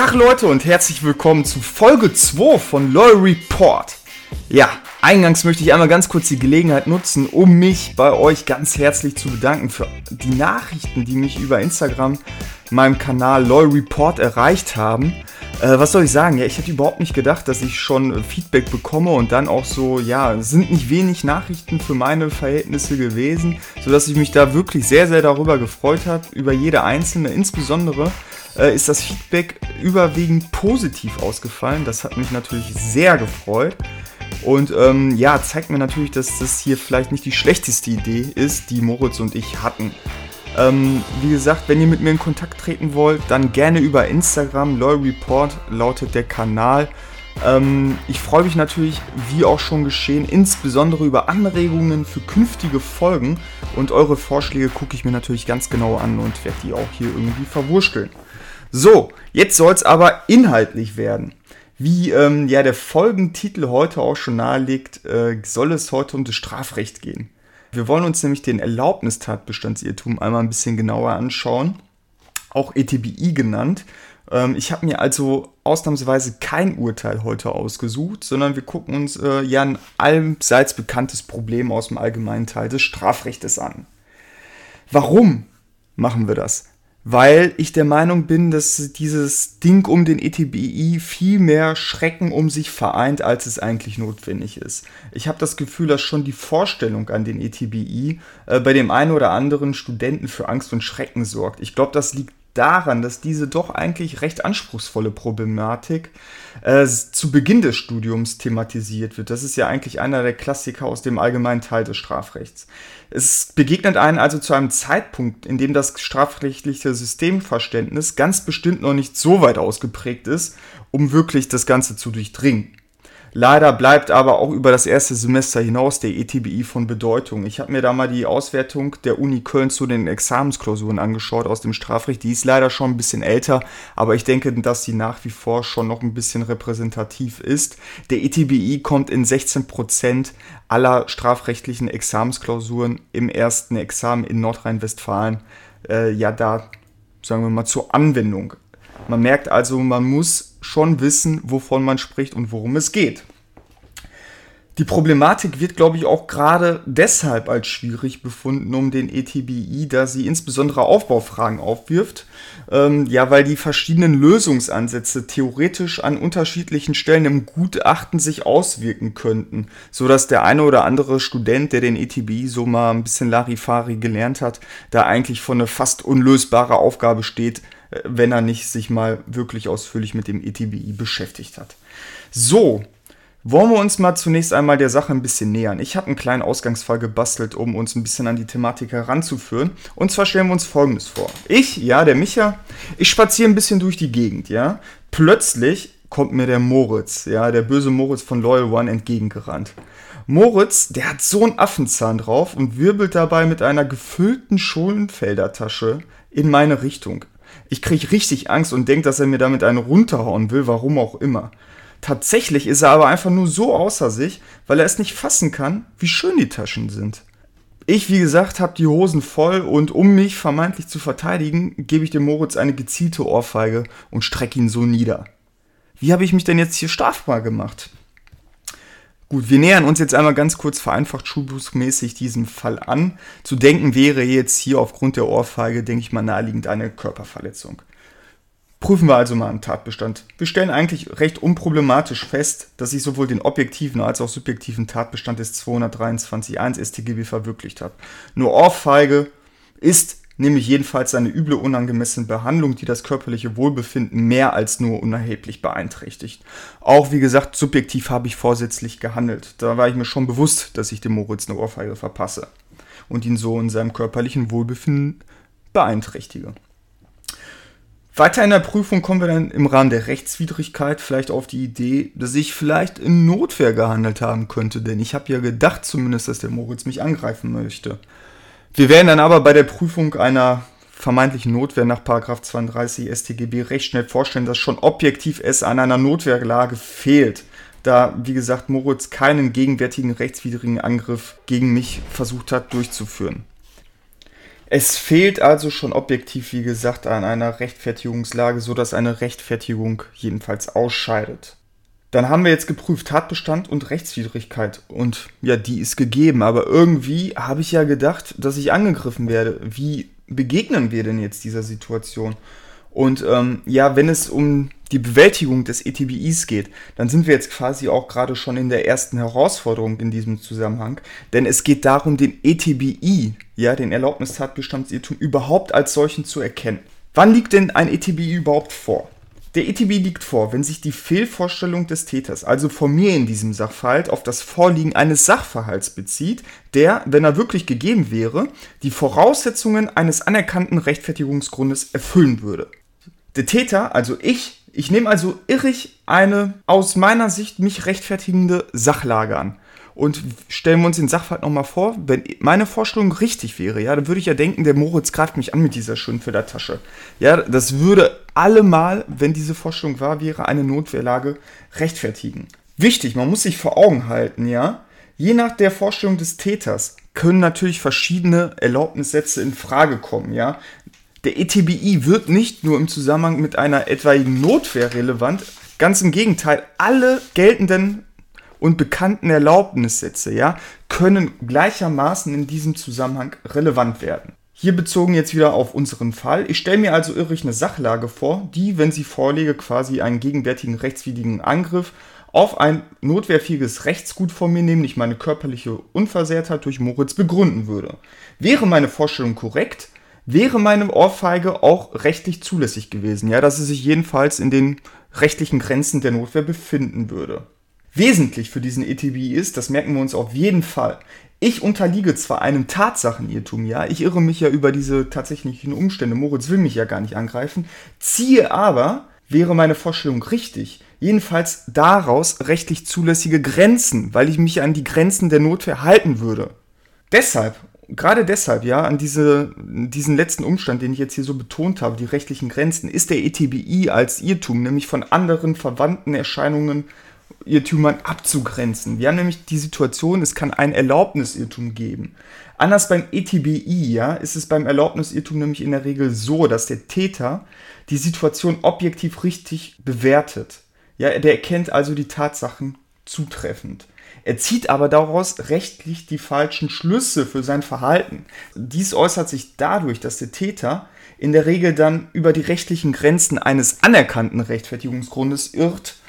Tag Leute und herzlich willkommen zu Folge 2 von LOL Report. Ja, eingangs möchte ich einmal ganz kurz die Gelegenheit nutzen, um mich bei euch ganz herzlich zu bedanken für die Nachrichten, die mich über Instagram, meinem Kanal LOL Report erreicht haben. Äh, was soll ich sagen? Ja, ich hätte überhaupt nicht gedacht, dass ich schon äh, Feedback bekomme und dann auch so, ja, sind nicht wenig Nachrichten für meine Verhältnisse gewesen, sodass ich mich da wirklich sehr, sehr darüber gefreut habe, über jede einzelne. Insbesondere äh, ist das Feedback überwiegend positiv ausgefallen. Das hat mich natürlich sehr gefreut. Und ähm, ja, zeigt mir natürlich, dass das hier vielleicht nicht die schlechteste Idee ist, die Moritz und ich hatten. Ähm, wie gesagt, wenn ihr mit mir in Kontakt treten wollt, dann gerne über Instagram. Loyal Report lautet der Kanal. Ähm, ich freue mich natürlich, wie auch schon geschehen, insbesondere über Anregungen für künftige Folgen. Und eure Vorschläge gucke ich mir natürlich ganz genau an und werde die auch hier irgendwie verwursteln. So, jetzt soll es aber inhaltlich werden. Wie ähm, ja der Folgentitel heute auch schon nahelegt, äh, soll es heute um das Strafrecht gehen. Wir wollen uns nämlich den Erlaubnistatbestandsirrtum einmal ein bisschen genauer anschauen, auch ETBI genannt. Ähm, ich habe mir also ausnahmsweise kein Urteil heute ausgesucht, sondern wir gucken uns äh, ja ein allseits bekanntes Problem aus dem allgemeinen Teil des Strafrechtes an. Warum machen wir das? Weil ich der Meinung bin, dass dieses Ding um den ETBI viel mehr Schrecken um sich vereint, als es eigentlich notwendig ist. Ich habe das Gefühl, dass schon die Vorstellung an den ETBI äh, bei dem einen oder anderen Studenten für Angst und Schrecken sorgt. Ich glaube, das liegt daran, dass diese doch eigentlich recht anspruchsvolle Problematik äh, zu Beginn des Studiums thematisiert wird. Das ist ja eigentlich einer der Klassiker aus dem allgemeinen Teil des Strafrechts. Es begegnet einen also zu einem Zeitpunkt, in dem das strafrechtliche Systemverständnis ganz bestimmt noch nicht so weit ausgeprägt ist, um wirklich das Ganze zu durchdringen. Leider bleibt aber auch über das erste Semester hinaus der ETBI von Bedeutung. Ich habe mir da mal die Auswertung der Uni Köln zu den Examensklausuren angeschaut aus dem Strafrecht. Die ist leider schon ein bisschen älter, aber ich denke, dass sie nach wie vor schon noch ein bisschen repräsentativ ist. Der ETBI kommt in 16% aller strafrechtlichen Examensklausuren im ersten Examen in Nordrhein-Westfalen äh, ja da, sagen wir mal, zur Anwendung. Man merkt also, man muss schon wissen, wovon man spricht und worum es geht. Die Problematik wird, glaube ich, auch gerade deshalb als schwierig befunden um den ETBI, da sie insbesondere Aufbaufragen aufwirft. Ähm, ja, weil die verschiedenen Lösungsansätze theoretisch an unterschiedlichen Stellen im Gutachten sich auswirken könnten, sodass der eine oder andere Student, der den ETBI so mal ein bisschen Larifari gelernt hat, da eigentlich vor eine fast unlösbare Aufgabe steht, wenn er nicht sich mal wirklich ausführlich mit dem ETBI beschäftigt hat. So, wollen wir uns mal zunächst einmal der Sache ein bisschen nähern. Ich habe einen kleinen Ausgangsfall gebastelt, um uns ein bisschen an die Thematik heranzuführen. Und zwar stellen wir uns folgendes vor. Ich, ja, der Micha, ich spaziere ein bisschen durch die Gegend, ja. Plötzlich kommt mir der Moritz, ja, der böse Moritz von Loyal One entgegengerannt. Moritz, der hat so einen Affenzahn drauf und wirbelt dabei mit einer gefüllten Schulenfeldertasche in meine Richtung. Ich kriege richtig Angst und denke, dass er mir damit einen runterhauen will, warum auch immer. Tatsächlich ist er aber einfach nur so außer sich, weil er es nicht fassen kann, wie schön die Taschen sind. Ich, wie gesagt, habe die Hosen voll und um mich vermeintlich zu verteidigen, gebe ich dem Moritz eine gezielte Ohrfeige und strecke ihn so nieder. Wie habe ich mich denn jetzt hier strafbar gemacht? Gut, wir nähern uns jetzt einmal ganz kurz vereinfacht schulbuchmäßig diesem Fall an. Zu denken wäre jetzt hier aufgrund der Ohrfeige, denke ich mal, naheliegend eine Körperverletzung. Prüfen wir also mal einen Tatbestand. Wir stellen eigentlich recht unproblematisch fest, dass ich sowohl den objektiven als auch subjektiven Tatbestand des 223.1 StGB verwirklicht habe. Nur Ohrfeige ist nämlich jedenfalls eine üble unangemessene Behandlung, die das körperliche Wohlbefinden mehr als nur unerheblich beeinträchtigt. Auch wie gesagt, subjektiv habe ich vorsätzlich gehandelt. Da war ich mir schon bewusst, dass ich dem Moritz eine Ohrfeige verpasse und ihn so in seinem körperlichen Wohlbefinden beeinträchtige. Weiter in der Prüfung kommen wir dann im Rahmen der Rechtswidrigkeit vielleicht auf die Idee, dass ich vielleicht in Notwehr gehandelt haben könnte, denn ich habe ja gedacht zumindest, dass der Moritz mich angreifen möchte. Wir werden dann aber bei der Prüfung einer vermeintlichen Notwehr nach 32 StGB recht schnell vorstellen, dass schon objektiv es an einer Notwehrlage fehlt, da, wie gesagt, Moritz keinen gegenwärtigen rechtswidrigen Angriff gegen mich versucht hat durchzuführen. Es fehlt also schon objektiv, wie gesagt, an einer Rechtfertigungslage, sodass eine Rechtfertigung jedenfalls ausscheidet. Dann haben wir jetzt geprüft Tatbestand und Rechtswidrigkeit und ja, die ist gegeben, aber irgendwie habe ich ja gedacht, dass ich angegriffen werde. Wie begegnen wir denn jetzt dieser Situation? Und ähm, ja, wenn es um die Bewältigung des ETBIs geht, dann sind wir jetzt quasi auch gerade schon in der ersten Herausforderung in diesem Zusammenhang. Denn es geht darum, den ETBI, ja, den Erlaubnistatbestandsirrtum, überhaupt als solchen zu erkennen. Wann liegt denn ein ETBI überhaupt vor? Der ETB liegt vor, wenn sich die Fehlvorstellung des Täters, also von mir in diesem Sachverhalt, auf das Vorliegen eines Sachverhalts bezieht, der, wenn er wirklich gegeben wäre, die Voraussetzungen eines anerkannten Rechtfertigungsgrundes erfüllen würde. Der Täter, also ich, ich nehme also irrig eine aus meiner Sicht mich rechtfertigende Sachlage an. Und stellen wir uns den Sachverhalt nochmal vor, wenn meine Vorstellung richtig wäre, ja, dann würde ich ja denken, der Moritz greift mich an mit dieser Schönfelder-Tasche. Ja, das würde allemal, wenn diese Vorstellung wahr wäre, eine Notwehrlage rechtfertigen. Wichtig, man muss sich vor Augen halten, ja, je nach der Vorstellung des Täters können natürlich verschiedene Erlaubnissätze in Frage kommen, ja. Der ETBI wird nicht nur im Zusammenhang mit einer etwaigen Notwehr relevant, ganz im Gegenteil, alle geltenden und bekannten Erlaubnissätze, ja, können gleichermaßen in diesem Zusammenhang relevant werden. Hier bezogen jetzt wieder auf unseren Fall. Ich stelle mir also irrig eine Sachlage vor, die, wenn sie vorlege, quasi einen gegenwärtigen rechtswidrigen Angriff auf ein notwehrfähiges Rechtsgut von mir, nämlich meine körperliche Unversehrtheit durch Moritz, begründen würde. Wäre meine Vorstellung korrekt, wäre meine Ohrfeige auch rechtlich zulässig gewesen, ja, dass sie sich jedenfalls in den rechtlichen Grenzen der Notwehr befinden würde. Wesentlich für diesen ETB ist, das merken wir uns auf jeden Fall, ich unterliege zwar einem Tatsachenirrtum, ja, ich irre mich ja über diese tatsächlichen Umstände, Moritz will mich ja gar nicht angreifen, ziehe aber, wäre meine Vorstellung richtig, jedenfalls daraus rechtlich zulässige Grenzen, weil ich mich an die Grenzen der Notwehr halten würde. Deshalb gerade deshalb, ja, an diese, diesen letzten Umstand, den ich jetzt hier so betont habe, die rechtlichen Grenzen, ist der ETBI als Irrtum, nämlich von anderen verwandten Erscheinungen Irrtümern abzugrenzen. Wir haben nämlich die Situation, es kann ein Erlaubnisirrtum geben. Anders beim ETBI, ja, ist es beim Erlaubnisirrtum nämlich in der Regel so, dass der Täter die Situation objektiv richtig bewertet. Ja, der erkennt also die Tatsachen zutreffend. Er zieht aber daraus rechtlich die falschen Schlüsse für sein Verhalten. Dies äußert sich dadurch, dass der Täter in der Regel dann über die rechtlichen Grenzen eines anerkannten Rechtfertigungsgrundes irrt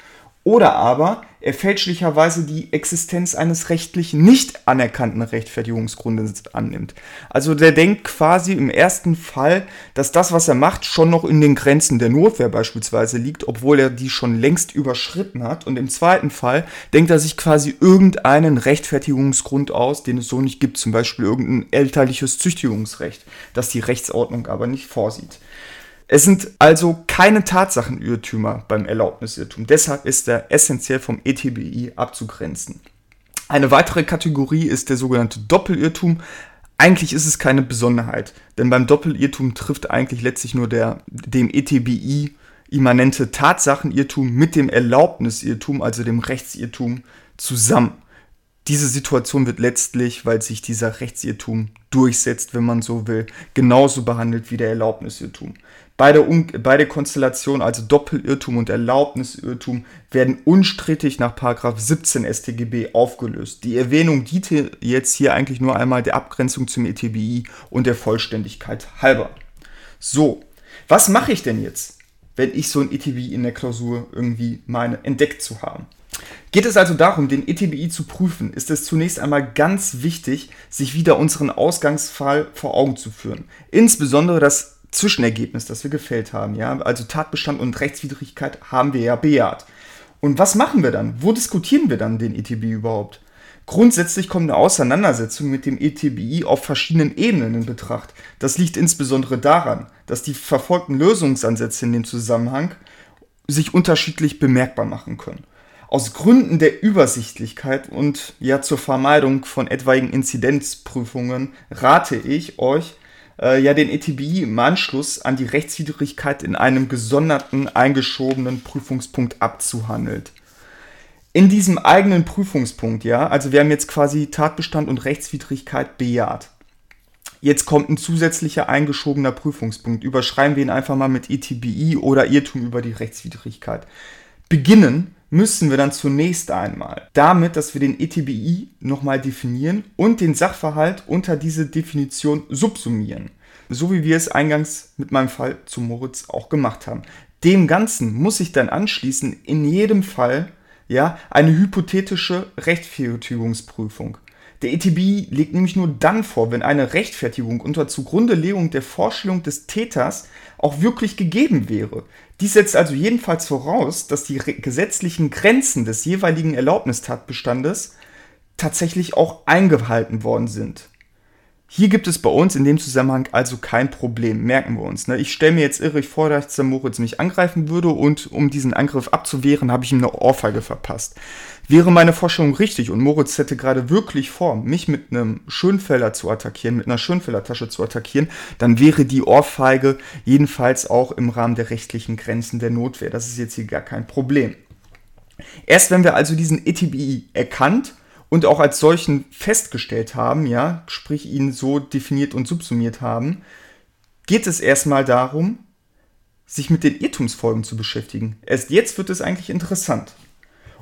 oder aber er fälschlicherweise die Existenz eines rechtlich nicht anerkannten Rechtfertigungsgrundes annimmt. Also der denkt quasi im ersten Fall, dass das, was er macht, schon noch in den Grenzen der Notwehr beispielsweise liegt, obwohl er die schon längst überschritten hat. Und im zweiten Fall denkt er sich quasi irgendeinen Rechtfertigungsgrund aus, den es so nicht gibt, zum Beispiel irgendein elterliches Züchtigungsrecht, das die Rechtsordnung aber nicht vorsieht. Es sind also keine Tatsachenirrtümer beim Erlaubnisirrtum. Deshalb ist er essentiell vom ETBI abzugrenzen. Eine weitere Kategorie ist der sogenannte Doppelirrtum. Eigentlich ist es keine Besonderheit, denn beim Doppelirrtum trifft eigentlich letztlich nur der dem ETBI immanente Tatsachenirrtum mit dem Erlaubnisirrtum, also dem Rechtsirrtum, zusammen. Diese Situation wird letztlich, weil sich dieser Rechtsirrtum durchsetzt, wenn man so will, genauso behandelt wie der Erlaubnisirrtum. Beide, beide Konstellationen, also Doppelirrtum und Erlaubnisirrtum, werden unstrittig nach 17 StGB aufgelöst. Die Erwähnung diente jetzt hier eigentlich nur einmal der Abgrenzung zum ETBI und der Vollständigkeit halber. So, was mache ich denn jetzt, wenn ich so ein ETBI in der Klausur irgendwie meine, entdeckt zu haben? Geht es also darum, den ETBI zu prüfen, ist es zunächst einmal ganz wichtig, sich wieder unseren Ausgangsfall vor Augen zu führen. Insbesondere das Zwischenergebnis, das wir gefällt haben. Ja? Also Tatbestand und Rechtswidrigkeit haben wir ja bejaht. Und was machen wir dann? Wo diskutieren wir dann den ETBI überhaupt? Grundsätzlich kommt eine Auseinandersetzung mit dem ETBI auf verschiedenen Ebenen in Betracht. Das liegt insbesondere daran, dass die verfolgten Lösungsansätze in dem Zusammenhang sich unterschiedlich bemerkbar machen können. Aus Gründen der Übersichtlichkeit und ja zur Vermeidung von etwaigen Inzidenzprüfungen rate ich euch, äh, ja den ETBI im Anschluss an die Rechtswidrigkeit in einem gesonderten, eingeschobenen Prüfungspunkt abzuhandelt. In diesem eigenen Prüfungspunkt, ja, also wir haben jetzt quasi Tatbestand und Rechtswidrigkeit bejaht. Jetzt kommt ein zusätzlicher eingeschobener Prüfungspunkt. Überschreiben wir ihn einfach mal mit ETBI oder Irrtum über die Rechtswidrigkeit. Beginnen müssen wir dann zunächst einmal damit, dass wir den ETBI nochmal definieren und den Sachverhalt unter diese Definition subsumieren. So wie wir es eingangs mit meinem Fall zu Moritz auch gemacht haben. Dem Ganzen muss ich dann anschließen in jedem Fall ja, eine hypothetische Rechtfertigungsprüfung. Der ETB legt nämlich nur dann vor, wenn eine Rechtfertigung unter Zugrundelegung der Vorstellung des Täters auch wirklich gegeben wäre. Dies setzt also jedenfalls voraus, dass die gesetzlichen Grenzen des jeweiligen Erlaubnistatbestandes tatsächlich auch eingehalten worden sind. Hier gibt es bei uns in dem Zusammenhang also kein Problem, merken wir uns. Ne? Ich stelle mir jetzt irrig vor, dass der Moritz mich angreifen würde und um diesen Angriff abzuwehren, habe ich ihm eine Ohrfeige verpasst. Wäre meine Vorstellung richtig und Moritz hätte gerade wirklich vor, mich mit einem Schönfeller zu attackieren, mit einer Schönfellertasche zu attackieren, dann wäre die Ohrfeige jedenfalls auch im Rahmen der rechtlichen Grenzen der Notwehr. Das ist jetzt hier gar kein Problem. Erst wenn wir also diesen ETBI erkannt und auch als solchen festgestellt haben, ja, sprich ihn so definiert und subsumiert haben, geht es erstmal darum, sich mit den Irrtumsfolgen zu beschäftigen. Erst jetzt wird es eigentlich interessant.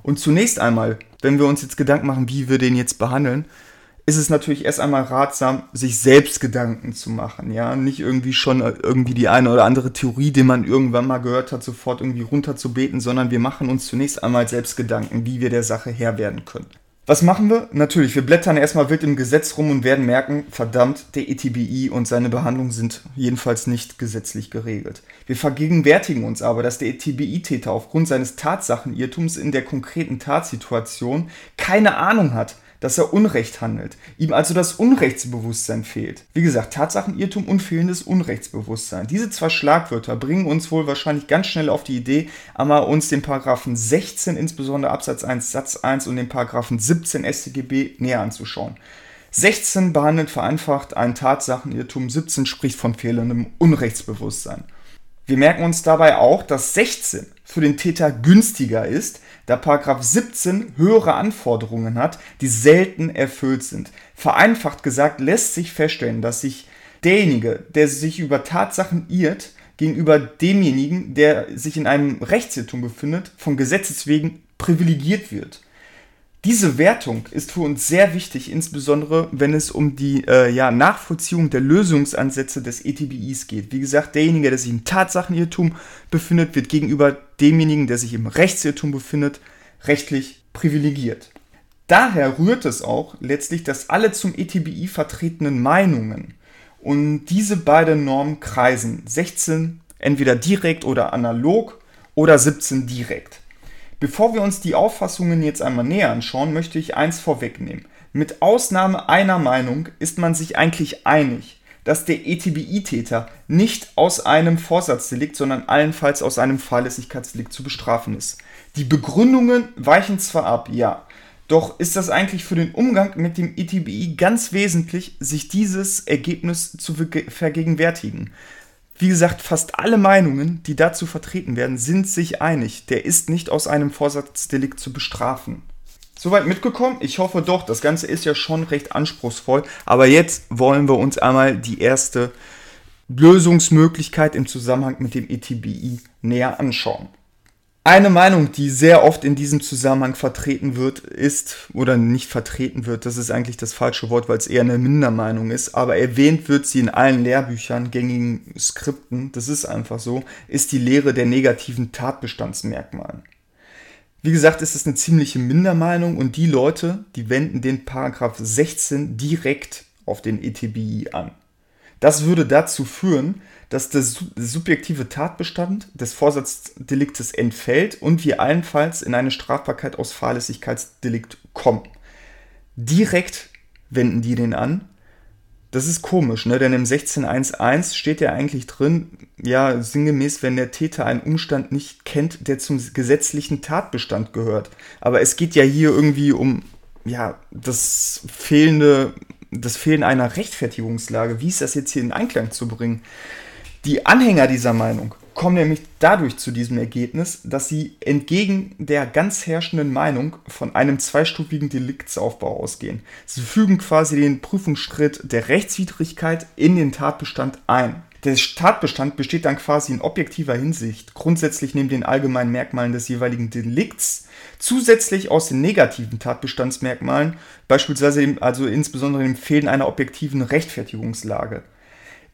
Und zunächst einmal, wenn wir uns jetzt Gedanken machen, wie wir den jetzt behandeln, ist es natürlich erst einmal ratsam, sich selbst Gedanken zu machen, ja, nicht irgendwie schon irgendwie die eine oder andere Theorie, die man irgendwann mal gehört hat, sofort irgendwie runterzubeten, sondern wir machen uns zunächst einmal selbst Gedanken, wie wir der Sache Herr werden können. Was machen wir? Natürlich, wir blättern erstmal wild im Gesetz rum und werden merken, verdammt, der ETBI und seine Behandlung sind jedenfalls nicht gesetzlich geregelt. Wir vergegenwärtigen uns aber, dass der ETBI-Täter aufgrund seines Tatsachenirrtums in der konkreten Tatsituation keine Ahnung hat, dass er Unrecht handelt, ihm also das Unrechtsbewusstsein fehlt. Wie gesagt, Tatsachenirrtum und fehlendes Unrechtsbewusstsein. Diese zwei Schlagwörter bringen uns wohl wahrscheinlich ganz schnell auf die Idee, einmal uns den Paragraphen 16, insbesondere Absatz 1 Satz 1 und den Paragraphen 17 StGB näher anzuschauen. 16 behandelt vereinfacht einen Tatsachenirrtum, 17 spricht von fehlendem Unrechtsbewusstsein. Wir merken uns dabei auch, dass 16 für den Täter günstiger ist, da Paragraph 17 höhere Anforderungen hat, die selten erfüllt sind. Vereinfacht gesagt lässt sich feststellen, dass sich derjenige, der sich über Tatsachen irrt, gegenüber demjenigen, der sich in einem Rechtsirrtum befindet, von Gesetzes wegen privilegiert wird. Diese Wertung ist für uns sehr wichtig, insbesondere wenn es um die äh, ja, Nachvollziehung der Lösungsansätze des ETBIs geht. Wie gesagt, derjenige, der sich im Tatsachenirrtum befindet, wird gegenüber demjenigen, der sich im Rechtsirrtum befindet, rechtlich privilegiert. Daher rührt es auch letztlich, dass alle zum ETBI vertretenen Meinungen und diese beiden Normen kreisen. 16 entweder direkt oder analog oder 17 direkt. Bevor wir uns die Auffassungen jetzt einmal näher anschauen, möchte ich eins vorwegnehmen. Mit Ausnahme einer Meinung ist man sich eigentlich einig, dass der ETBI-Täter nicht aus einem Vorsatzdelikt, sondern allenfalls aus einem Fahrlässigkeitsdelikt zu bestrafen ist. Die Begründungen weichen zwar ab, ja, doch ist das eigentlich für den Umgang mit dem ETBI ganz wesentlich, sich dieses Ergebnis zu vergegenwärtigen. Wie gesagt, fast alle Meinungen, die dazu vertreten werden, sind sich einig. Der ist nicht aus einem Vorsatzdelikt zu bestrafen. Soweit mitgekommen? Ich hoffe doch. Das Ganze ist ja schon recht anspruchsvoll. Aber jetzt wollen wir uns einmal die erste Lösungsmöglichkeit im Zusammenhang mit dem ETBI näher anschauen. Eine Meinung, die sehr oft in diesem Zusammenhang vertreten wird, ist, oder nicht vertreten wird, das ist eigentlich das falsche Wort, weil es eher eine Mindermeinung ist, aber erwähnt wird sie in allen Lehrbüchern, gängigen Skripten, das ist einfach so, ist die Lehre der negativen Tatbestandsmerkmalen. Wie gesagt, ist es eine ziemliche Mindermeinung und die Leute, die wenden den Paragraph 16 direkt auf den ETBI an. Das würde dazu führen, dass der subjektive Tatbestand des Vorsatzdeliktes entfällt und wir allenfalls in eine Strafbarkeit aus Fahrlässigkeitsdelikt kommen. Direkt wenden die den an. Das ist komisch, ne? denn im 16.1.1 steht ja eigentlich drin, ja, sinngemäß, wenn der Täter einen Umstand nicht kennt, der zum gesetzlichen Tatbestand gehört. Aber es geht ja hier irgendwie um, ja, das fehlende, das Fehlen einer Rechtfertigungslage. Wie ist das jetzt hier in Einklang zu bringen? Die Anhänger dieser Meinung kommen nämlich dadurch zu diesem Ergebnis, dass sie entgegen der ganz herrschenden Meinung von einem zweistufigen Deliktsaufbau ausgehen. Sie fügen quasi den Prüfungsschritt der Rechtswidrigkeit in den Tatbestand ein. Der Tatbestand besteht dann quasi in objektiver Hinsicht grundsätzlich neben den allgemeinen Merkmalen des jeweiligen Delikts zusätzlich aus den negativen Tatbestandsmerkmalen, beispielsweise also insbesondere dem Fehlen einer objektiven Rechtfertigungslage.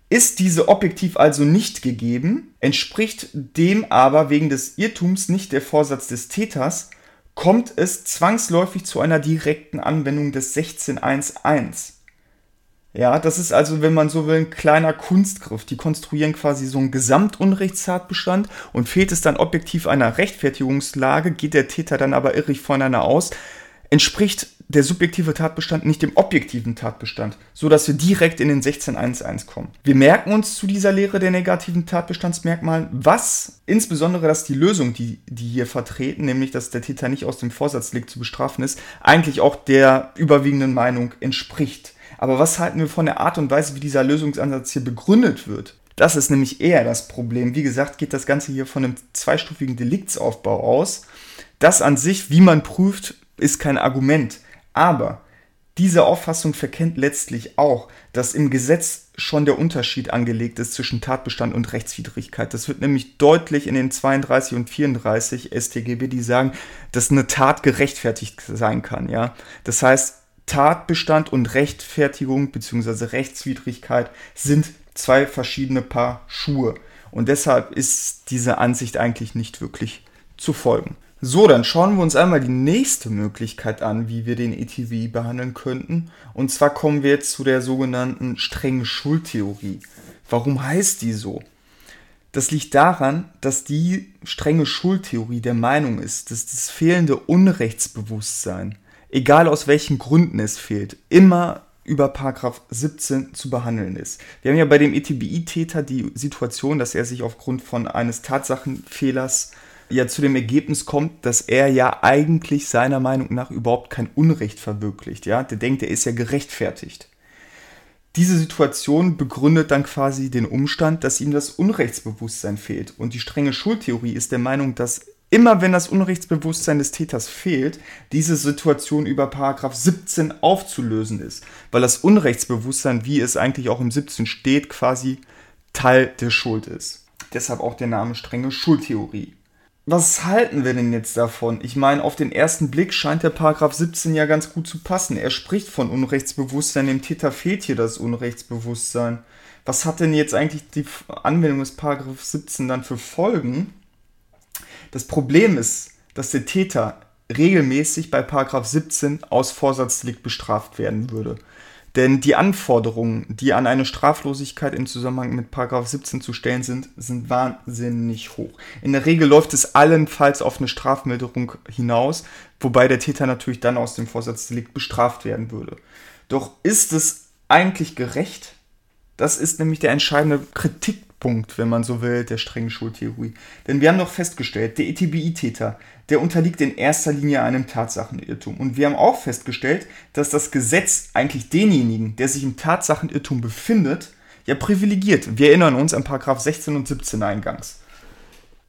Ist diese objektiv also nicht gegeben, entspricht dem aber wegen des Irrtums nicht der Vorsatz des Täters, kommt es zwangsläufig zu einer direkten Anwendung des 16.1.1. Ja, das ist also, wenn man so will, ein kleiner Kunstgriff. Die konstruieren quasi so einen Gesamtunrechtstatbestand und fehlt es dann objektiv einer Rechtfertigungslage, geht der Täter dann aber irrig voneinander aus, entspricht der subjektive Tatbestand nicht dem objektiven Tatbestand, so dass wir direkt in den 16.1.1 kommen. Wir merken uns zu dieser Lehre der negativen Tatbestandsmerkmalen, was insbesondere, dass die Lösung, die die hier vertreten, nämlich dass der Täter nicht aus dem Vorsatzdelikt zu bestrafen ist, eigentlich auch der überwiegenden Meinung entspricht. Aber was halten wir von der Art und Weise, wie dieser Lösungsansatz hier begründet wird? Das ist nämlich eher das Problem. Wie gesagt, geht das Ganze hier von einem zweistufigen Deliktsaufbau aus. Das an sich, wie man prüft, ist kein Argument. Aber diese Auffassung verkennt letztlich auch, dass im Gesetz schon der Unterschied angelegt ist zwischen Tatbestand und Rechtswidrigkeit. Das wird nämlich deutlich in den 32 und 34 StGB, die sagen, dass eine Tat gerechtfertigt sein kann. Ja? Das heißt, Tatbestand und Rechtfertigung bzw. Rechtswidrigkeit sind zwei verschiedene Paar Schuhe. Und deshalb ist diese Ansicht eigentlich nicht wirklich zu folgen. So, dann schauen wir uns einmal die nächste Möglichkeit an, wie wir den ETV behandeln könnten. Und zwar kommen wir jetzt zu der sogenannten strengen Schuldtheorie. Warum heißt die so? Das liegt daran, dass die strenge Schuldtheorie der Meinung ist, dass das fehlende Unrechtsbewusstsein egal aus welchen Gründen es fehlt, immer über Paragraph 17 zu behandeln ist. Wir haben ja bei dem ETBI-Täter die Situation, dass er sich aufgrund von eines Tatsachenfehlers ja zu dem Ergebnis kommt, dass er ja eigentlich seiner Meinung nach überhaupt kein Unrecht verwirklicht. Ja, der denkt, er ist ja gerechtfertigt. Diese Situation begründet dann quasi den Umstand, dass ihm das Unrechtsbewusstsein fehlt. Und die strenge Schuldtheorie ist der Meinung, dass immer wenn das Unrechtsbewusstsein des Täters fehlt, diese Situation über Paragraph 17 aufzulösen ist, weil das Unrechtsbewusstsein, wie es eigentlich auch im 17 steht, quasi Teil der Schuld ist. Deshalb auch der Name strenge Schuldtheorie. Was halten wir denn jetzt davon? Ich meine, auf den ersten Blick scheint der Paragraph 17 ja ganz gut zu passen. Er spricht von Unrechtsbewusstsein, dem Täter fehlt hier das Unrechtsbewusstsein. Was hat denn jetzt eigentlich die Anwendung des Paragraph 17 dann für Folgen? Das Problem ist, dass der Täter regelmäßig bei 17 aus Vorsatzdelikt bestraft werden würde. Denn die Anforderungen, die an eine Straflosigkeit im Zusammenhang mit 17 zu stellen sind, sind wahnsinnig hoch. In der Regel läuft es allenfalls auf eine Strafmilderung hinaus, wobei der Täter natürlich dann aus dem Vorsatzdelikt bestraft werden würde. Doch ist es eigentlich gerecht? Das ist nämlich der entscheidende Kritik Punkt, wenn man so will, der strengen Schuldtheorie. Denn wir haben doch festgestellt, der ETBI-Täter, der unterliegt in erster Linie einem Tatsachenirrtum. Und wir haben auch festgestellt, dass das Gesetz eigentlich denjenigen, der sich im Tatsachenirrtum befindet, ja privilegiert. Wir erinnern uns an Paragraph 16 und 17 eingangs.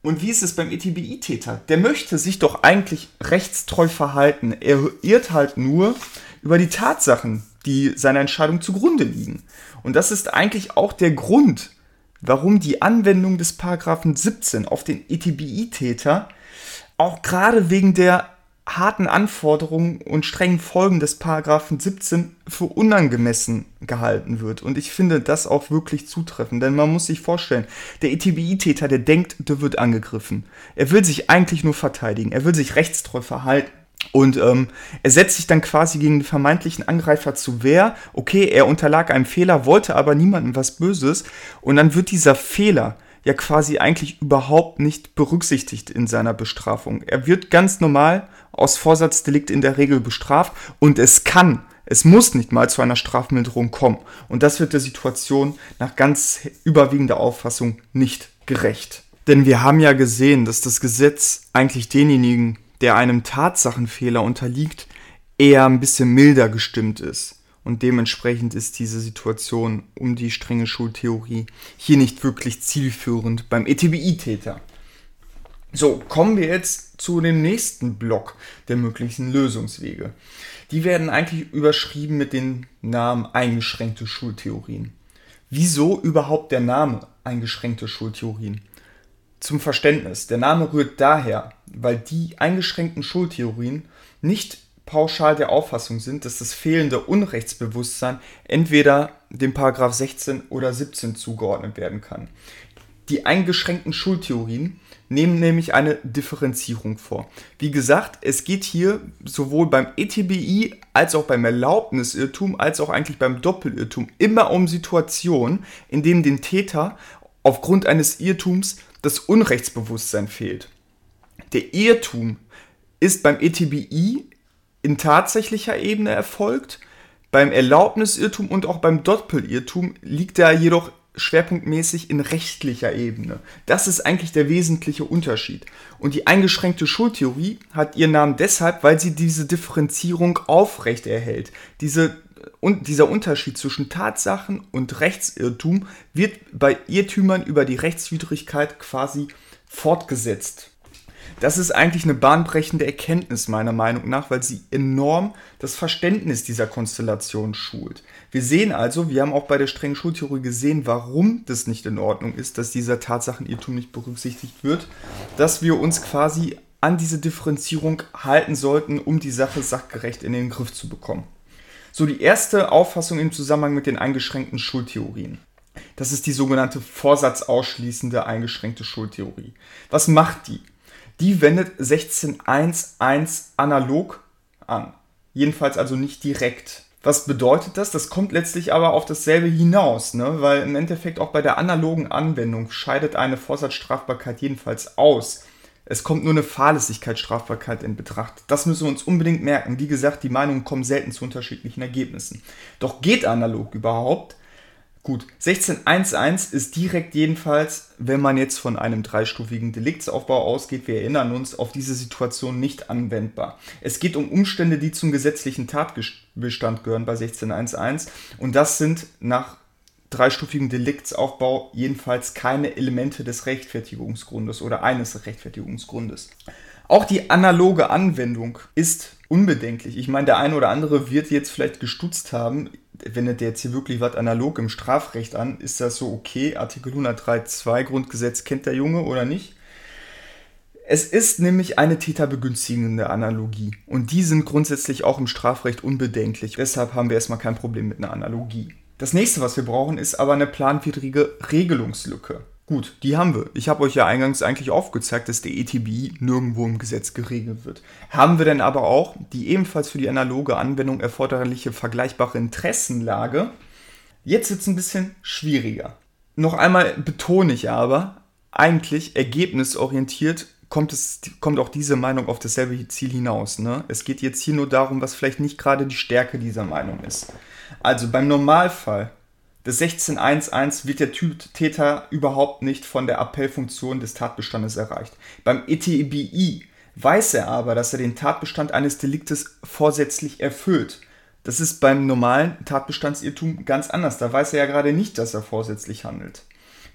Und wie ist es beim ETBI-Täter? Der möchte sich doch eigentlich rechtstreu verhalten. Er irrt halt nur über die Tatsachen, die seiner Entscheidung zugrunde liegen. Und das ist eigentlich auch der Grund, warum die Anwendung des Paragraphen 17 auf den ETBI-Täter auch gerade wegen der harten Anforderungen und strengen Folgen des Paragraphen 17 für unangemessen gehalten wird. Und ich finde das auch wirklich zutreffend, denn man muss sich vorstellen, der ETBI-Täter, der denkt, der wird angegriffen. Er will sich eigentlich nur verteidigen, er will sich rechtstreu verhalten. Und ähm, er setzt sich dann quasi gegen den vermeintlichen Angreifer zu Wehr. Okay, er unterlag einem Fehler, wollte aber niemandem was Böses. Und dann wird dieser Fehler ja quasi eigentlich überhaupt nicht berücksichtigt in seiner Bestrafung. Er wird ganz normal aus Vorsatzdelikt in der Regel bestraft und es kann, es muss nicht mal zu einer Strafmilderung kommen. Und das wird der Situation nach ganz überwiegender Auffassung nicht gerecht. Denn wir haben ja gesehen, dass das Gesetz eigentlich denjenigen der einem Tatsachenfehler unterliegt, eher ein bisschen milder gestimmt ist. und dementsprechend ist diese Situation um die strenge Schultheorie hier nicht wirklich zielführend beim ETBI-Täter. So, kommen wir jetzt zu dem nächsten Block der möglichen Lösungswege. Die werden eigentlich überschrieben mit dem Namen eingeschränkte Schultheorien. Wieso überhaupt der Name eingeschränkte Schultheorien? Zum Verständnis, der Name rührt daher, weil die eingeschränkten Schultheorien nicht pauschal der Auffassung sind, dass das fehlende Unrechtsbewusstsein entweder dem Paragraph 16 oder 17 zugeordnet werden kann. Die eingeschränkten Schultheorien nehmen nämlich eine Differenzierung vor. Wie gesagt, es geht hier sowohl beim ETBI als auch beim Erlaubnisirrtum als auch eigentlich beim Doppelirrtum immer um Situationen, in denen dem Täter aufgrund eines Irrtums das Unrechtsbewusstsein fehlt. Der Irrtum ist beim ETBI in tatsächlicher Ebene erfolgt, beim Erlaubnisirrtum und auch beim Doppelirrtum liegt er jedoch schwerpunktmäßig in rechtlicher Ebene. Das ist eigentlich der wesentliche Unterschied. Und die eingeschränkte Schultheorie hat ihren Namen deshalb, weil sie diese Differenzierung aufrechterhält. Diese, und dieser Unterschied zwischen Tatsachen und Rechtsirrtum wird bei Irrtümern über die Rechtswidrigkeit quasi fortgesetzt. Das ist eigentlich eine bahnbrechende Erkenntnis meiner Meinung nach, weil sie enorm das Verständnis dieser Konstellation schult. Wir sehen also, wir haben auch bei der strengen Schultheorie gesehen, warum das nicht in Ordnung ist, dass dieser Tatsachenirrtum nicht berücksichtigt wird, dass wir uns quasi an diese Differenzierung halten sollten, um die Sache sachgerecht in den Griff zu bekommen. So, die erste Auffassung im Zusammenhang mit den eingeschränkten Schultheorien. Das ist die sogenannte vorsatzausschließende eingeschränkte Schultheorie. Was macht die? Die wendet 16.1.1 analog an. Jedenfalls also nicht direkt. Was bedeutet das? Das kommt letztlich aber auf dasselbe hinaus, ne? weil im Endeffekt auch bei der analogen Anwendung scheidet eine Vorsatzstrafbarkeit jedenfalls aus. Es kommt nur eine Fahrlässigkeitsstrafbarkeit in Betracht. Das müssen wir uns unbedingt merken. Wie gesagt, die Meinungen kommen selten zu unterschiedlichen Ergebnissen. Doch geht analog überhaupt? Gut, 16.1.1 ist direkt jedenfalls, wenn man jetzt von einem dreistufigen Deliktsaufbau ausgeht, wir erinnern uns, auf diese Situation nicht anwendbar. Es geht um Umstände, die zum gesetzlichen Tatbestand gehören bei 16.1.1 und das sind nach dreistufigen Deliktsaufbau jedenfalls keine Elemente des Rechtfertigungsgrundes oder eines Rechtfertigungsgrundes. Auch die analoge Anwendung ist unbedenklich. Ich meine, der eine oder andere wird jetzt vielleicht gestutzt haben wendet der jetzt hier wirklich was analog im Strafrecht an, ist das so okay? Artikel 103.2 Grundgesetz kennt der Junge oder nicht? Es ist nämlich eine täterbegünstigende Analogie und die sind grundsätzlich auch im Strafrecht unbedenklich. Deshalb haben wir erstmal kein Problem mit einer Analogie. Das nächste, was wir brauchen, ist aber eine planwidrige Regelungslücke. Gut, die haben wir. Ich habe euch ja eingangs eigentlich aufgezeigt, dass der ETBI nirgendwo im Gesetz geregelt wird. Haben wir denn aber auch die ebenfalls für die analoge Anwendung erforderliche vergleichbare Interessenlage? Jetzt wird es ein bisschen schwieriger. Noch einmal betone ich aber, eigentlich ergebnisorientiert kommt, es, kommt auch diese Meinung auf dasselbe Ziel hinaus. Ne? Es geht jetzt hier nur darum, was vielleicht nicht gerade die Stärke dieser Meinung ist. Also beim Normalfall des 16.1.1 wird der Täter überhaupt nicht von der Appellfunktion des Tatbestandes erreicht. Beim ETBI weiß er aber, dass er den Tatbestand eines Deliktes vorsätzlich erfüllt. Das ist beim normalen Tatbestandsirrtum ganz anders. Da weiß er ja gerade nicht, dass er vorsätzlich handelt.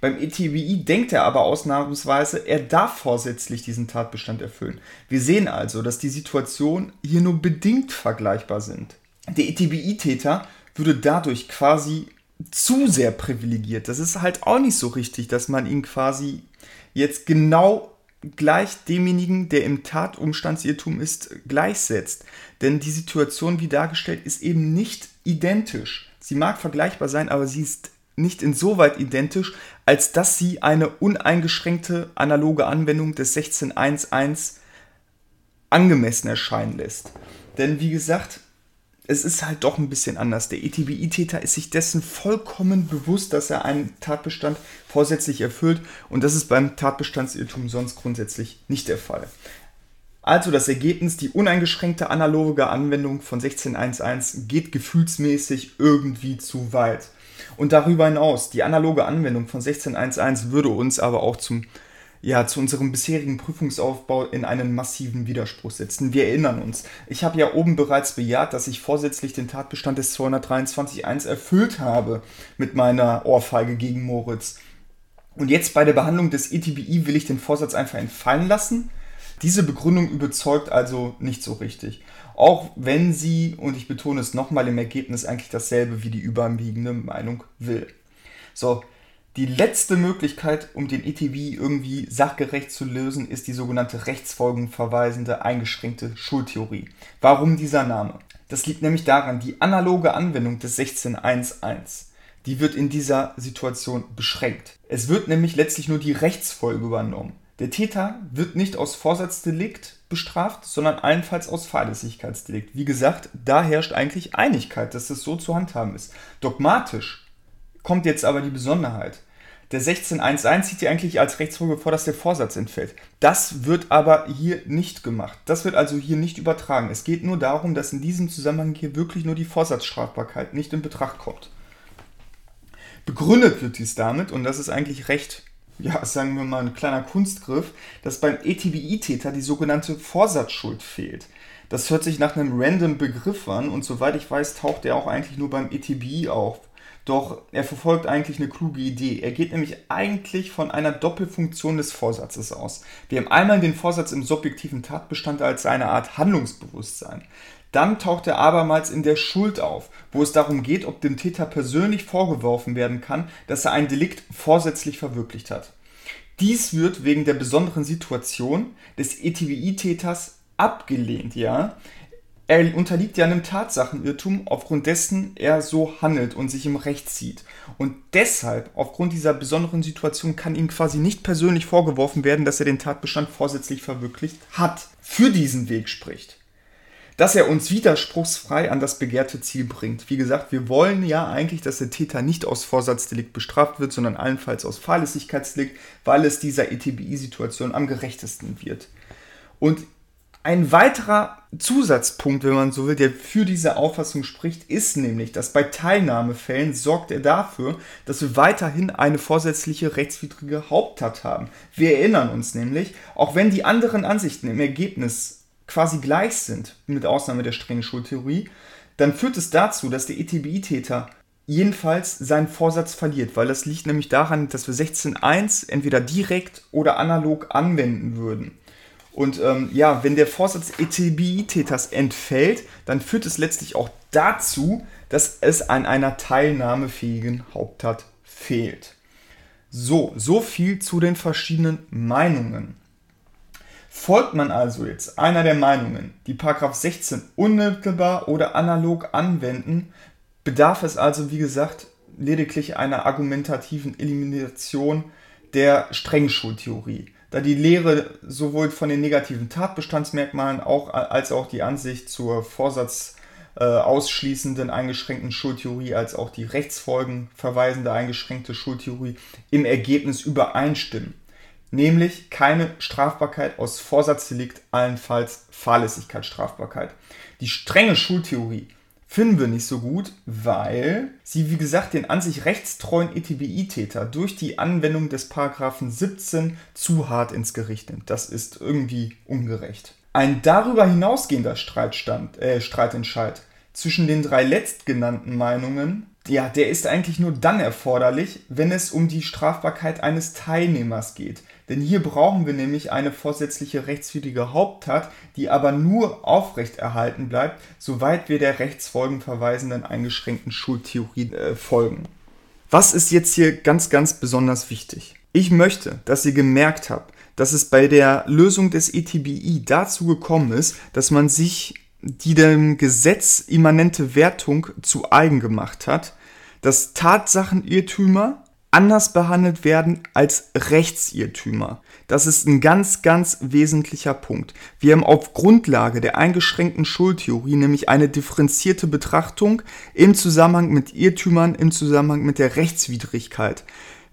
Beim ETBI denkt er aber ausnahmsweise, er darf vorsätzlich diesen Tatbestand erfüllen. Wir sehen also, dass die Situationen hier nur bedingt vergleichbar sind. Der ETBI-Täter würde dadurch quasi zu sehr privilegiert. Das ist halt auch nicht so richtig, dass man ihn quasi jetzt genau gleich demjenigen, der im Tatumstandsirrtum ist, gleichsetzt. Denn die Situation, wie dargestellt, ist eben nicht identisch. Sie mag vergleichbar sein, aber sie ist nicht insoweit identisch, als dass sie eine uneingeschränkte analoge Anwendung des 16.1.1 angemessen erscheinen lässt. Denn wie gesagt, es ist halt doch ein bisschen anders. Der ETBI-Täter ist sich dessen vollkommen bewusst, dass er einen Tatbestand vorsätzlich erfüllt und das ist beim Tatbestandsirrtum sonst grundsätzlich nicht der Fall. Also das Ergebnis, die uneingeschränkte analoge Anwendung von 16.1.1 geht gefühlsmäßig irgendwie zu weit. Und darüber hinaus, die analoge Anwendung von 16.1.1 würde uns aber auch zum ja, zu unserem bisherigen Prüfungsaufbau in einen massiven Widerspruch setzen. Wir erinnern uns. Ich habe ja oben bereits bejaht, dass ich vorsätzlich den Tatbestand des 223.1 erfüllt habe mit meiner Ohrfeige gegen Moritz. Und jetzt bei der Behandlung des ETBI will ich den Vorsatz einfach entfallen lassen. Diese Begründung überzeugt also nicht so richtig. Auch wenn sie, und ich betone es nochmal im Ergebnis, eigentlich dasselbe wie die überwiegende Meinung will. So, die letzte Möglichkeit, um den ETB irgendwie sachgerecht zu lösen, ist die sogenannte rechtsfolgenverweisende eingeschränkte Schultheorie. Warum dieser Name? Das liegt nämlich daran, die analoge Anwendung des 16.1.1 die wird in dieser Situation beschränkt. Es wird nämlich letztlich nur die Rechtsfolge übernommen. Der Täter wird nicht aus Vorsatzdelikt bestraft, sondern allenfalls aus Fahrlässigkeitsdelikt. Wie gesagt, da herrscht eigentlich Einigkeit, dass das so zu handhaben ist. Dogmatisch kommt jetzt aber die Besonderheit. Der 16.1.1 sieht ja eigentlich als Rechtsfolge vor, dass der Vorsatz entfällt. Das wird aber hier nicht gemacht. Das wird also hier nicht übertragen. Es geht nur darum, dass in diesem Zusammenhang hier wirklich nur die Vorsatzstrafbarkeit nicht in Betracht kommt. Begründet wird dies damit, und das ist eigentlich recht, ja, sagen wir mal, ein kleiner Kunstgriff, dass beim ETBI-Täter die sogenannte Vorsatzschuld fehlt. Das hört sich nach einem random Begriff an und soweit ich weiß, taucht er auch eigentlich nur beim ETBI auf. Doch er verfolgt eigentlich eine kluge Idee. Er geht nämlich eigentlich von einer Doppelfunktion des Vorsatzes aus. Wir haben einmal den Vorsatz im subjektiven Tatbestand als eine Art Handlungsbewusstsein. Dann taucht er abermals in der Schuld auf, wo es darum geht, ob dem Täter persönlich vorgeworfen werden kann, dass er ein Delikt vorsätzlich verwirklicht hat. Dies wird wegen der besonderen Situation des ETWI-Täters abgelehnt, ja. Er unterliegt ja einem Tatsachenirrtum, aufgrund dessen er so handelt und sich im Recht sieht. Und deshalb, aufgrund dieser besonderen Situation, kann ihm quasi nicht persönlich vorgeworfen werden, dass er den Tatbestand vorsätzlich verwirklicht hat. Für diesen Weg spricht dass er uns widerspruchsfrei an das begehrte Ziel bringt. Wie gesagt, wir wollen ja eigentlich, dass der Täter nicht aus Vorsatzdelikt bestraft wird, sondern allenfalls aus Fahrlässigkeitsdelikt, weil es dieser ETBI-Situation am gerechtesten wird. Und ein weiterer Zusatzpunkt, wenn man so will, der für diese Auffassung spricht, ist nämlich, dass bei Teilnahmefällen sorgt er dafür, dass wir weiterhin eine vorsätzliche rechtswidrige Haupttat haben. Wir erinnern uns nämlich, auch wenn die anderen Ansichten im Ergebnis quasi gleich sind, mit Ausnahme der strengen Schultheorie, dann führt es dazu, dass der ETBI-Täter jedenfalls seinen Vorsatz verliert, weil das liegt nämlich daran, dass wir 16.1 entweder direkt oder analog anwenden würden. Und ähm, ja, wenn der Vorsatz ETBI-Täters entfällt, dann führt es letztlich auch dazu, dass es an einer teilnahmefähigen Haupttat fehlt. So, so viel zu den verschiedenen Meinungen. Folgt man also jetzt einer der Meinungen, die 16 unmittelbar oder analog anwenden, bedarf es also, wie gesagt, lediglich einer argumentativen Elimination der Strengschultheorie, da die Lehre sowohl von den negativen Tatbestandsmerkmalen auch, als auch die Ansicht zur Vorsatz äh, ausschließenden eingeschränkten Schultheorie als auch die Rechtsfolgen verweisende eingeschränkte Schultheorie im Ergebnis übereinstimmen nämlich keine Strafbarkeit aus Vorsatzdelikt, allenfalls Fahrlässigkeitsstrafbarkeit. Die strenge Schultheorie finden wir nicht so gut, weil sie, wie gesagt, den an sich rechtstreuen ETBI-Täter durch die Anwendung des Paragraphen 17 zu hart ins Gericht nimmt. Das ist irgendwie ungerecht. Ein darüber hinausgehender Streitstand, äh, Streitentscheid zwischen den drei letztgenannten Meinungen ja, der ist eigentlich nur dann erforderlich, wenn es um die Strafbarkeit eines Teilnehmers geht. Denn hier brauchen wir nämlich eine vorsätzliche rechtswidrige Haupttat, die aber nur aufrechterhalten bleibt, soweit wir der rechtsfolgenverweisenden eingeschränkten Schuldtheorie äh, folgen. Was ist jetzt hier ganz, ganz besonders wichtig? Ich möchte, dass ihr gemerkt habt, dass es bei der Lösung des ETBI dazu gekommen ist, dass man sich die dem Gesetz immanente Wertung zu eigen gemacht hat, dass Tatsachenirrtümer anders behandelt werden als Rechtsirrtümer. Das ist ein ganz, ganz wesentlicher Punkt. Wir haben auf Grundlage der eingeschränkten Schuldtheorie nämlich eine differenzierte Betrachtung im Zusammenhang mit Irrtümern, im Zusammenhang mit der Rechtswidrigkeit.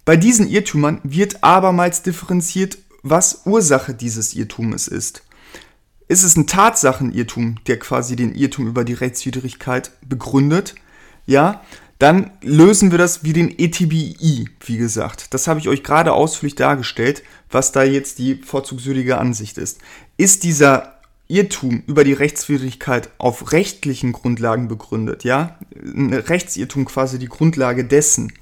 Bei diesen Irrtümern wird abermals differenziert, was Ursache dieses Irrtumes ist. Ist es ein Tatsachenirrtum, der quasi den Irrtum über die Rechtswidrigkeit begründet? Ja, Dann lösen wir das wie den ETBI, wie gesagt. Das habe ich euch gerade ausführlich dargestellt, was da jetzt die vorzugssüdige Ansicht ist. Ist dieser Irrtum über die Rechtswidrigkeit auf rechtlichen Grundlagen begründet, ja, ein Rechtsirrtum quasi die Grundlage dessen,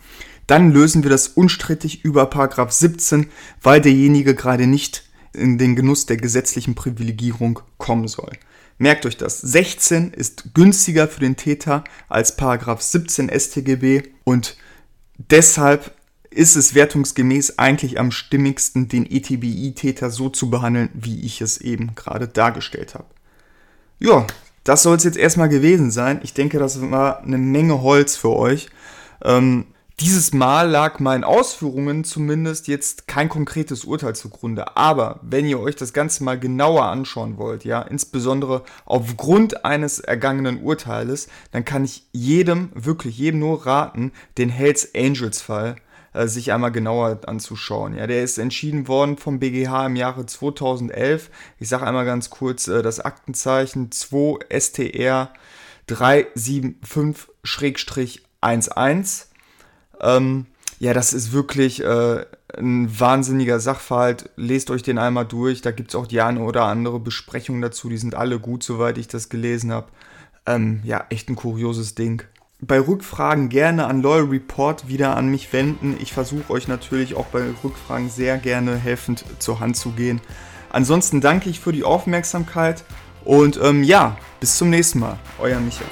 dann lösen wir das unstrittig über Paragraph 17, weil derjenige gerade nicht in den Genuss der gesetzlichen Privilegierung kommen soll. Merkt euch das. 16 ist günstiger für den Täter als Paragraph 17 StGB und deshalb ist es wertungsgemäß eigentlich am stimmigsten, den ETBI-Täter so zu behandeln, wie ich es eben gerade dargestellt habe. Ja, das soll es jetzt erstmal gewesen sein. Ich denke, das war eine Menge Holz für euch. Ähm, dieses Mal lag meinen Ausführungen zumindest jetzt kein konkretes Urteil zugrunde. Aber wenn ihr euch das Ganze mal genauer anschauen wollt, ja, insbesondere aufgrund eines ergangenen Urteiles, dann kann ich jedem, wirklich jedem nur raten, den Hells Angels Fall äh, sich einmal genauer anzuschauen. Ja, der ist entschieden worden vom BGH im Jahre 2011. Ich sage einmal ganz kurz äh, das Aktenzeichen 2 STR 375-11 ähm, ja, das ist wirklich äh, ein wahnsinniger Sachverhalt. Lest euch den einmal durch. Da gibt es auch die eine oder andere Besprechung dazu. Die sind alle gut, soweit ich das gelesen habe. Ähm, ja, echt ein kurioses Ding. Bei Rückfragen gerne an Loyal Report wieder an mich wenden. Ich versuche euch natürlich auch bei Rückfragen sehr gerne helfend zur Hand zu gehen. Ansonsten danke ich für die Aufmerksamkeit und ähm, ja, bis zum nächsten Mal. Euer Michael.